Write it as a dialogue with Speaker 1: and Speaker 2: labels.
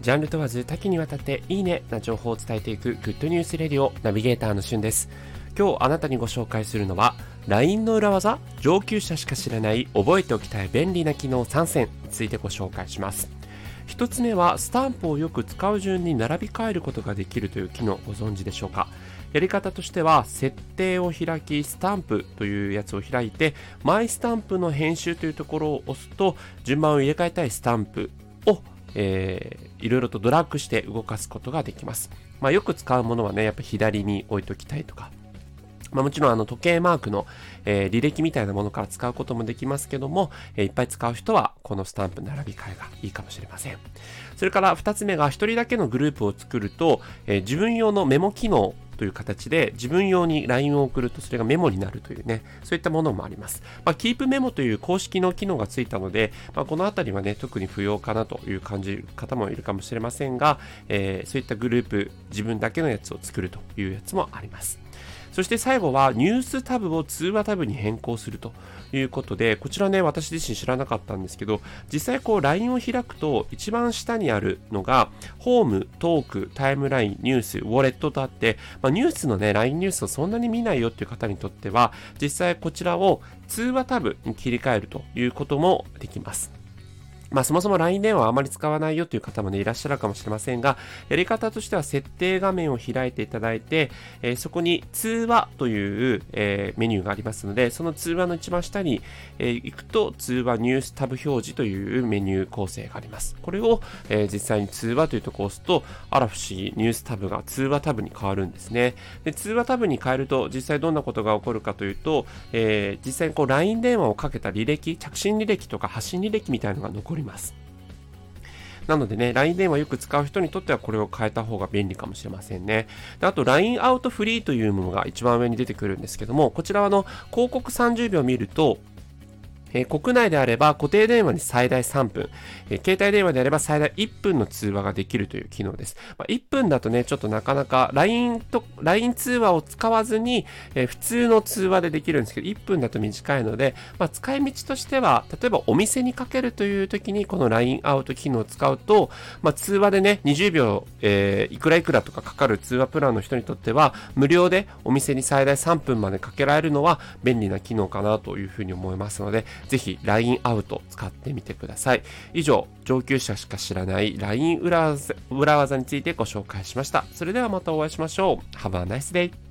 Speaker 1: ジャンル問わず多岐にわたっていいねな情報を伝えていくグッドニュースレディオナビゲーターのしゅんです。今日あなたにご紹介するのは LINE の裏技上級者しか知らない覚えておきたい便利な機能3選についてご紹介します。1つ目はスタンプをよく使う順に並び替えることができるという機能ご存知でしょうか？やり方としては設定を開きスタンプというやつを開いてマイスタンプの編集というところを押すと順番を入れ替えたいスタンプをえー、いろいろとドラッグして動かすことができます。まあ、よく使うものはね、やっぱ左に置いときたいとか、まあ、もちろんあの時計マークの、えー、履歴みたいなものから使うこともできますけども、えー、いっぱい使う人はこのスタンプ並び替えがいいかもしれません。それから2つ目が1人だけのグループを作ると、えー、自分用のメモ機能という形で自分用に LINE を送るとそれがメモになるというね、そういったものもあります。まあ、キープメモという公式の機能がついたので、まあ、このあたりはね、特に不要かなという感じる方もいるかもしれませんが、えー、そういったグループ、自分だけのやつを作るというやつもあります。そして最後はニュースタブを通話タブに変更するということで、こちらね、私自身知らなかったんですけど、実際こう LINE を開くと一番下にあるのが、ホーム、トーク、タイムライン、ニュース、ウォレットとあって、まあ、ニュースのね、LINE ニュースをそんなに見ないよっていう方にとっては、実際こちらを通話タブに切り替えるということもできます。まあそもそも LINE 電話はあまり使わないよという方もね、いらっしゃるかもしれませんが、やり方としては設定画面を開いていただいて、えー、そこに通話という、えー、メニューがありますので、その通話の一番下に、えー、行くと通話ニュースタブ表示というメニュー構成があります。これを、え実際に通話というところを押すと、あら不思議、ニュースタブが通話タブに変わるんですね。で通話タブに変えると、実際どんなことが起こるかというと、え実際にこう LINE 電話をかけた履歴、着信履歴とか発信履歴みたいなのが残ります。なのでね、LINE 電話よく使う人にとってはこれを変えた方が便利かもしれませんね。であと、LINE アウトフリーというものが一番上に出てくるんですけども、こちらはあの広告30秒見ると、え、国内であれば固定電話に最大3分、え、携帯電話であれば最大1分の通話ができるという機能です。まあ、1分だとね、ちょっとなかなか LINE と、LINE 通話を使わずに、え、普通の通話でできるんですけど、1分だと短いので、まあ、使い道としては、例えばお店にかけるという時にこの LINE アウト機能を使うと、まあ、通話でね、20秒、えー、いくらいくらとかかかる通話プランの人にとっては、無料でお店に最大3分までかけられるのは便利な機能かなというふうに思いますので、ぜひ LINE アウト使ってみてください。以上、上級者しか知らない LINE 裏技についてご紹介しました。それではまたお会いしましょう。Have a nice day!